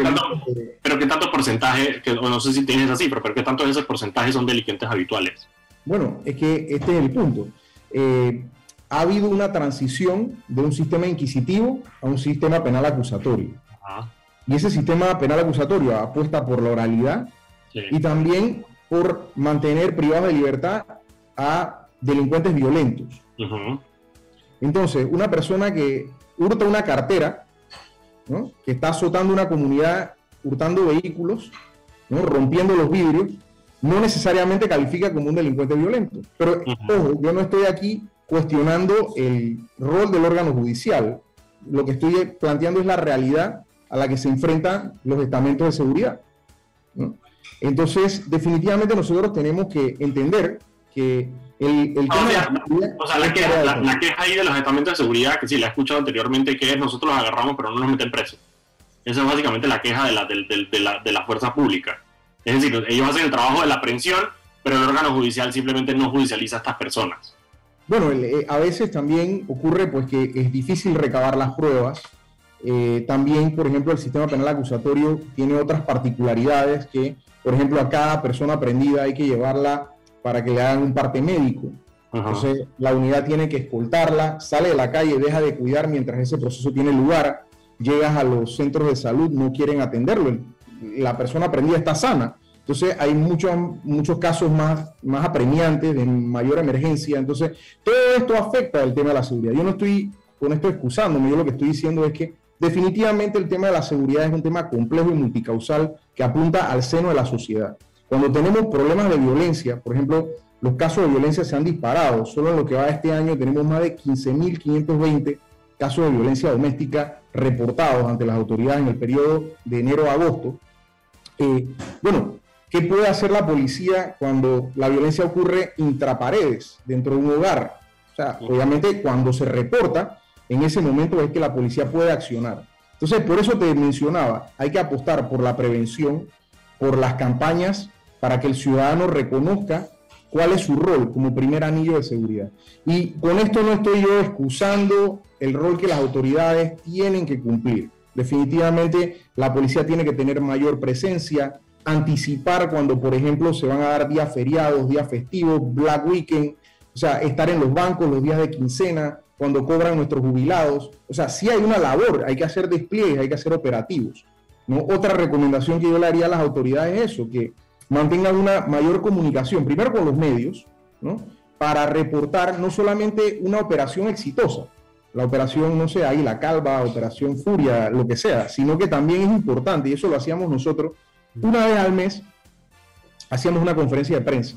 Pero ¿qué tanto, porcentaje, que, no sé si tienes así, pero ¿qué tanto de ese porcentaje son delincuentes habituales? Bueno, es que este es el punto. Eh, ha habido una transición de un sistema inquisitivo a un sistema penal acusatorio. Y ese sistema penal acusatorio apuesta por la oralidad y también por mantener privados de libertad a delincuentes violentos. Entonces, una persona que hurta una cartera, que está azotando una comunidad, hurtando vehículos, rompiendo los vidrios, no necesariamente califica como un delincuente violento. Pero, ojo, yo no estoy aquí cuestionando el rol del órgano judicial. Lo que estoy planteando es la realidad a la que se enfrentan los estamentos de seguridad. Entonces, definitivamente nosotros tenemos que entender que el, el o sea, la, queja, ahí de los estamentos de seguridad, que sí, la he escuchado anteriormente, que es nosotros los agarramos pero no nos meten preso. Esa es básicamente la queja de la, de, de, la, de la fuerza pública. Es decir, ellos hacen el trabajo de la aprehensión, pero el órgano judicial simplemente no judicializa a estas personas. Bueno, eh, a veces también ocurre pues que es difícil recabar las pruebas. Eh, también, por ejemplo, el sistema penal acusatorio tiene otras particularidades que, por ejemplo, a cada persona prendida hay que llevarla para que le hagan un parte médico. Entonces, la unidad tiene que escoltarla, sale de la calle, deja de cuidar mientras ese proceso tiene lugar, llegas a los centros de salud, no quieren atenderlo, la persona prendida está sana. Entonces hay muchos, muchos casos más, más apremiantes, de mayor emergencia. Entonces, todo esto afecta el tema de la seguridad. Yo no estoy con esto excusándome, yo lo que estoy diciendo es que definitivamente el tema de la seguridad es un tema complejo y multicausal que apunta al seno de la sociedad. Cuando tenemos problemas de violencia, por ejemplo, los casos de violencia se han disparado. Solo en lo que va este año tenemos más de 15.520 casos de violencia doméstica reportados ante las autoridades en el periodo de enero a agosto. Eh, bueno, ¿qué puede hacer la policía cuando la violencia ocurre intraparedes, dentro de un hogar? O sea, obviamente cuando se reporta, en ese momento es que la policía puede accionar. Entonces, por eso te mencionaba, hay que apostar por la prevención, por las campañas para que el ciudadano reconozca cuál es su rol como primer anillo de seguridad. Y con esto no estoy yo excusando el rol que las autoridades tienen que cumplir. Definitivamente la policía tiene que tener mayor presencia, anticipar cuando, por ejemplo, se van a dar días feriados, días festivos, Black Weekend, o sea, estar en los bancos los días de quincena, cuando cobran nuestros jubilados. O sea, sí hay una labor, hay que hacer despliegues, hay que hacer operativos. ¿no? Otra recomendación que yo le haría a las autoridades es eso, que mantengan una mayor comunicación, primero con los medios, ¿no? para reportar no solamente una operación exitosa, la operación, no sé, ahí la calva, operación furia, lo que sea, sino que también es importante, y eso lo hacíamos nosotros, una vez al mes hacíamos una conferencia de prensa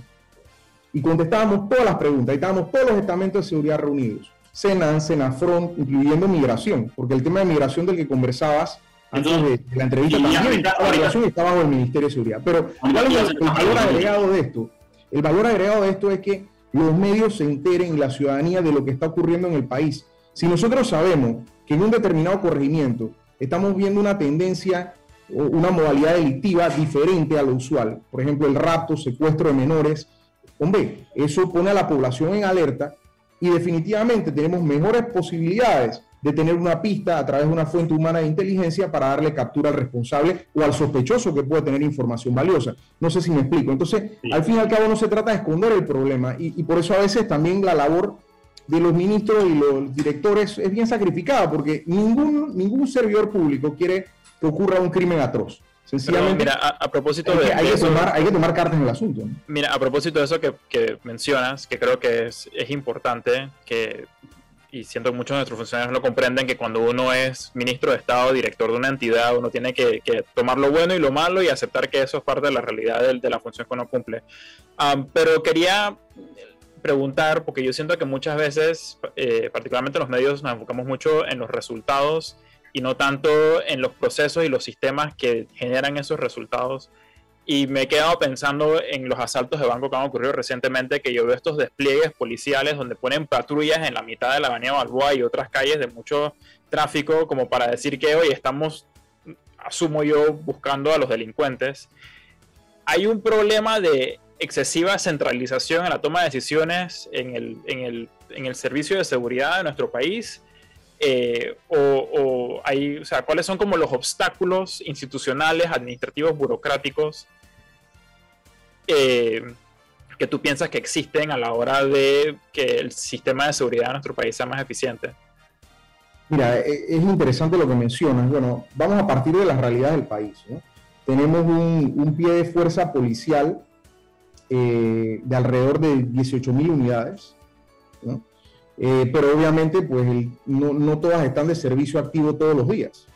y contestábamos todas las preguntas, ahí estábamos todos los estamentos de seguridad reunidos, Senan, Senafront, incluyendo migración, porque el tema de migración del que conversabas antes de, la entrevista también está bajo el Ministerio de Seguridad. Pero ¿cuál es el, valor agregado de esto? El valor agregado de esto es que los medios se enteren y la ciudadanía de lo que está ocurriendo en el país. Si nosotros sabemos que en un determinado corregimiento estamos viendo una tendencia o una modalidad delictiva diferente a lo usual, por ejemplo, el rapto, secuestro de menores, hombre, eso pone a la población en alerta y definitivamente tenemos mejores posibilidades de tener una pista a través de una fuente humana de inteligencia para darle captura al responsable o al sospechoso que puede tener información valiosa. No sé si me explico. Entonces, al fin y al cabo no se trata de esconder el problema y, por eso a veces también la labor de los ministros y los directores es bien sacrificada porque ningún, ningún servidor público quiere que ocurra un crimen atroz. Sencillamente, mira, a, propósito de, hay, que tomar, hay que tomar cartas en el asunto. Mira, a propósito de eso que, que mencionas, que creo que es, es importante que y siento que muchos de nuestros funcionarios lo comprenden, que cuando uno es ministro de Estado, director de una entidad, uno tiene que, tomar lo bueno y lo malo y aceptar que eso es parte de la realidad de, la función que uno cumple. pero quería preguntar, porque yo siento que muchas veces, eh, particularmente en los medios, nos enfocamos mucho en los resultados y no tanto en los procesos y los sistemas que generan esos resultados. Y me he quedado pensando en los asaltos de banco que han ocurrido recientemente, que yo veo estos despliegues policiales donde ponen patrullas en la mitad de la avenida Balboa y otras calles de mucho tráfico, como para decir que hoy estamos, asumo yo, buscando a los delincuentes. Hay un problema de excesiva centralización en la toma de decisiones en el, en el, en el servicio de seguridad de nuestro país? Eh, o, hay, o sea, ¿cuáles son como los obstáculos institucionales, administrativos, burocráticos eh, que tú piensas que existen a la hora de que el sistema de seguridad de nuestro país sea más eficiente? Mira, e, es interesante lo que mencionas. Bueno, vamos a partir de las realidades del país. Tenemos un, pie de fuerza policial eh, de alrededor de 18 mil unidades. ¿no? Eh, pero obviamente pues no, todas están de servicio activo todos los días.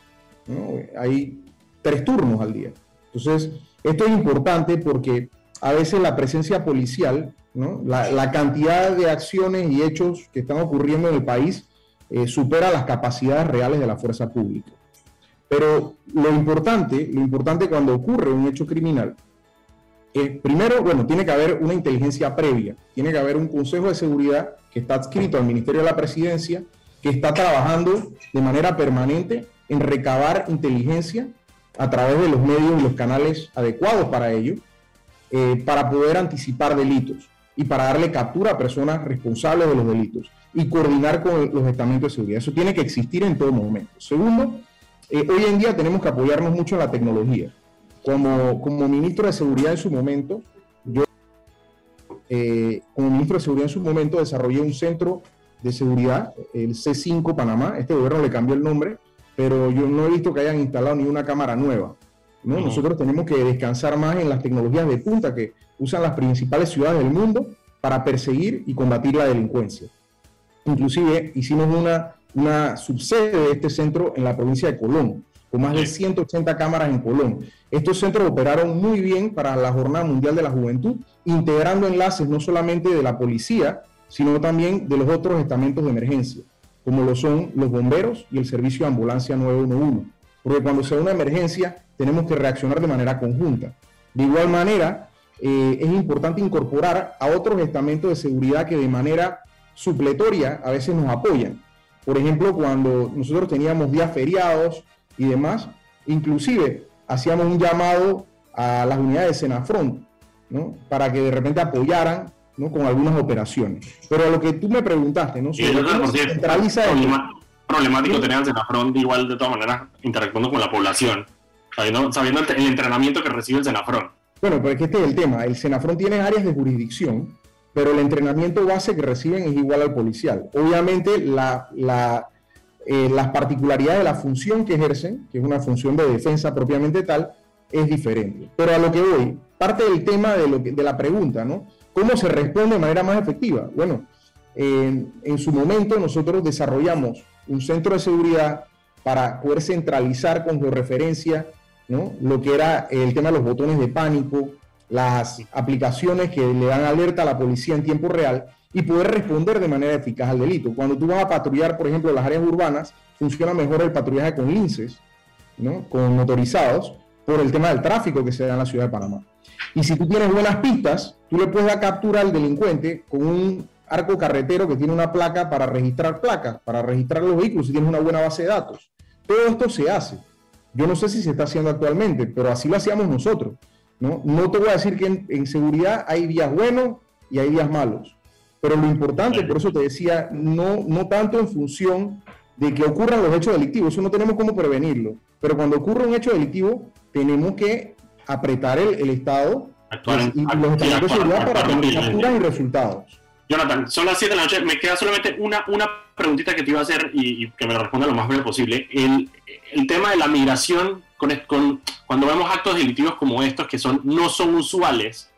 Hay tres turnos al día. Entonces, esto es importante porque a veces la presencia policial, la, cantidad de acciones y hechos que están ocurriendo en el país eh, supera las capacidades reales de la fuerza pública. Pero lo importante, lo importante cuando ocurre un hecho criminal, es primero, bueno, tiene que haber una inteligencia previa, tiene que haber un consejo de seguridad que está adscrito al Ministerio de la Presidencia, que está trabajando de manera permanente en recabar inteligencia a través de los medios y los canales adecuados para ello, eh, para poder anticipar delitos y para darle captura a personas responsables de los delitos y coordinar con los estamentos de seguridad. Eso tiene que existir en todo momento. Segundo, eh, hoy en día tenemos que apoyarnos mucho en la tecnología. Como, como ministro de Seguridad en su momento, eh, como ministro de Seguridad en su momento desarrollé un centro de seguridad, el C5 Panamá. Este gobierno le cambió el nombre, pero yo no he visto que hayan instalado ni una cámara nueva. ¿No? Nosotros tenemos que descansar más en las tecnologías de punta que usan las principales ciudades del mundo para perseguir y combatir la delincuencia. Inclusive hicimos una, una subsede de este centro en la provincia de Colón, con más de 180 cámaras en Colón. Estos centros operaron muy bien para la Jornada Mundial de la Juventud, integrando enlaces no solamente de la policía, sino también de los otros estamentos de emergencia, como lo son los bomberos y el servicio de ambulancia 911. Porque cuando se da una emergencia, tenemos que reaccionar de manera conjunta. De igual manera, eh, es importante incorporar a otros estamentos de seguridad que de manera supletoria a veces nos apoyan. Por ejemplo, cuando nosotros teníamos días feriados y demás. Inclusive hacíamos un llamado a las unidades de Senafront, ¿no? Para que de repente apoyaran ¿no? con algunas operaciones. Pero a lo que tú me preguntaste, ¿no? sí, centraliza problemático tener al Senafront igual de todas maneras interactuando con la población, sabiendo, el, entrenamiento que recibe el Senafront. Bueno, pero es que este es el tema. El Senafront tiene áreas de jurisdicción, pero el entrenamiento base que reciben es igual al policial. Obviamente la, la, eh, las particularidades de la función que ejercen, que es una función de defensa propiamente tal, es diferente. Pero a lo que voy, parte del tema de, lo de la pregunta, ¿no? ¿Cómo se responde de manera más efectiva? Bueno, en su momento nosotros desarrollamos un centro de seguridad para poder centralizar con georreferencia ¿no? lo que era el tema de los botones de pánico, las aplicaciones que le dan alerta a la policía en tiempo real y poder responder de manera eficaz al delito. Cuando tú vas a patrullar, por ejemplo, las áreas urbanas, funciona mejor el patrullaje con linces, ¿no? con motorizados, por el tema del tráfico que se da en la ciudad de Panamá. Y si tú tienes buenas pistas, tú le puedes dar captura al delincuente con un arco carretero que tiene una placa para registrar placas, para registrar los vehículos, si tienes una buena base de datos. Todo esto se hace. Yo no sé si se está haciendo actualmente, pero así lo hacíamos nosotros. No, no te voy a decir que en, en seguridad hay días buenos y hay días malos. Pero lo importante, por eso te decía, no, no tanto en función de que ocurran los hechos delictivos, eso no tenemos cómo prevenirlo. Pero cuando ocurre un hecho delictivo, tenemos que apretar el, Estado y, los estados de seguridad para tener capturas y resultados. Jonathan, son las 7 de la noche, me queda solamente una, una preguntita que te iba a hacer y, que me la responda lo más breve posible. El, tema de la migración, cuando vemos actos delictivos como estos, que son, no son usuales,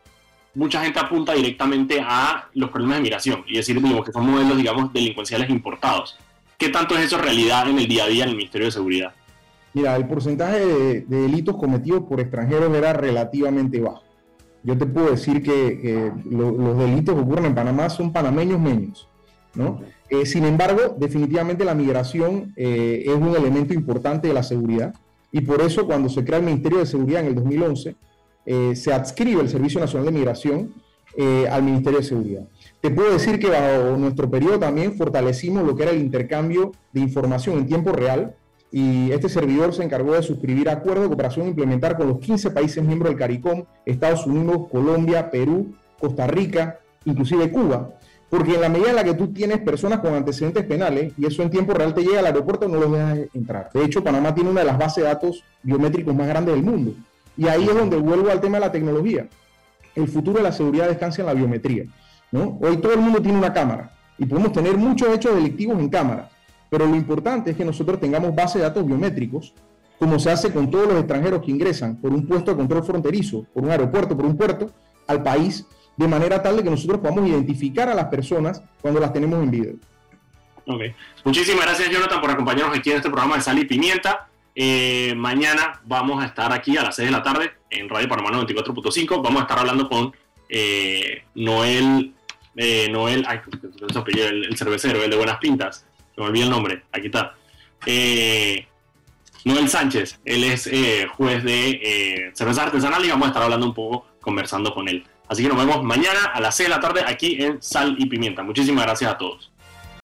mucha gente apunta directamente a los problemas de migración y decir que son modelos, digamos, delincuenciales importados. ¿Qué tanto es eso realidad en el día a día en el Ministerio de Seguridad? Mira, el porcentaje de, delitos cometidos por extranjeros era relativamente bajo. Yo te puedo decir que, los delitos que ocurren en Panamá son panameños menos, ¿no? Eh, sin embargo, definitivamente la migración eh, es un elemento importante de la seguridad y por eso cuando se crea el Ministerio de Seguridad en el 2011, eh, se adscribe el Servicio Nacional de Migración eh, al Ministerio de Seguridad. Te puedo decir que bajo nuestro periodo también fortalecimos lo que era el intercambio de información en tiempo real y este servidor se encargó de suscribir acuerdos de cooperación e implementar con los 15 países miembros del CARICOM, Estados Unidos, Colombia, Perú, Costa Rica, inclusive Cuba, porque en la medida en la que tú tienes personas con antecedentes penales y eso en tiempo real te llega al aeropuerto, no los dejas entrar. De hecho, Panamá tiene una de las bases de datos biométricos más grandes del mundo. Y ahí es donde vuelvo al tema de la tecnología. El futuro de la seguridad descansa en la biometría. ¿no? Hoy todo el mundo tiene una cámara y podemos tener muchos hechos delictivos en cámara, pero lo importante es que nosotros tengamos bases de datos biométricos, como se hace con todos los extranjeros que ingresan por un puesto de control fronterizo, por un aeropuerto, por un puerto, al país de manera tal de que nosotros podamos identificar a las personas cuando las tenemos en video. Ok. Muchísimas gracias, Jonathan, por acompañarnos aquí en este programa de Sal y Pimienta. Eh, mañana vamos a estar aquí a las 6 de la tarde en Radio Panamá 94.5. Vamos a estar hablando con eh, Noel, eh, Noel, ay, el, el, cervecero, el de Buenas Pintas. Me olvidé el nombre, aquí está. Noel Sánchez, él es juez de cerveza artesanal y vamos a estar hablando un poco, conversando con él. Así que nos vemos mañana a las 6 de la tarde aquí en Sal y Pimienta. Muchísimas gracias a todos.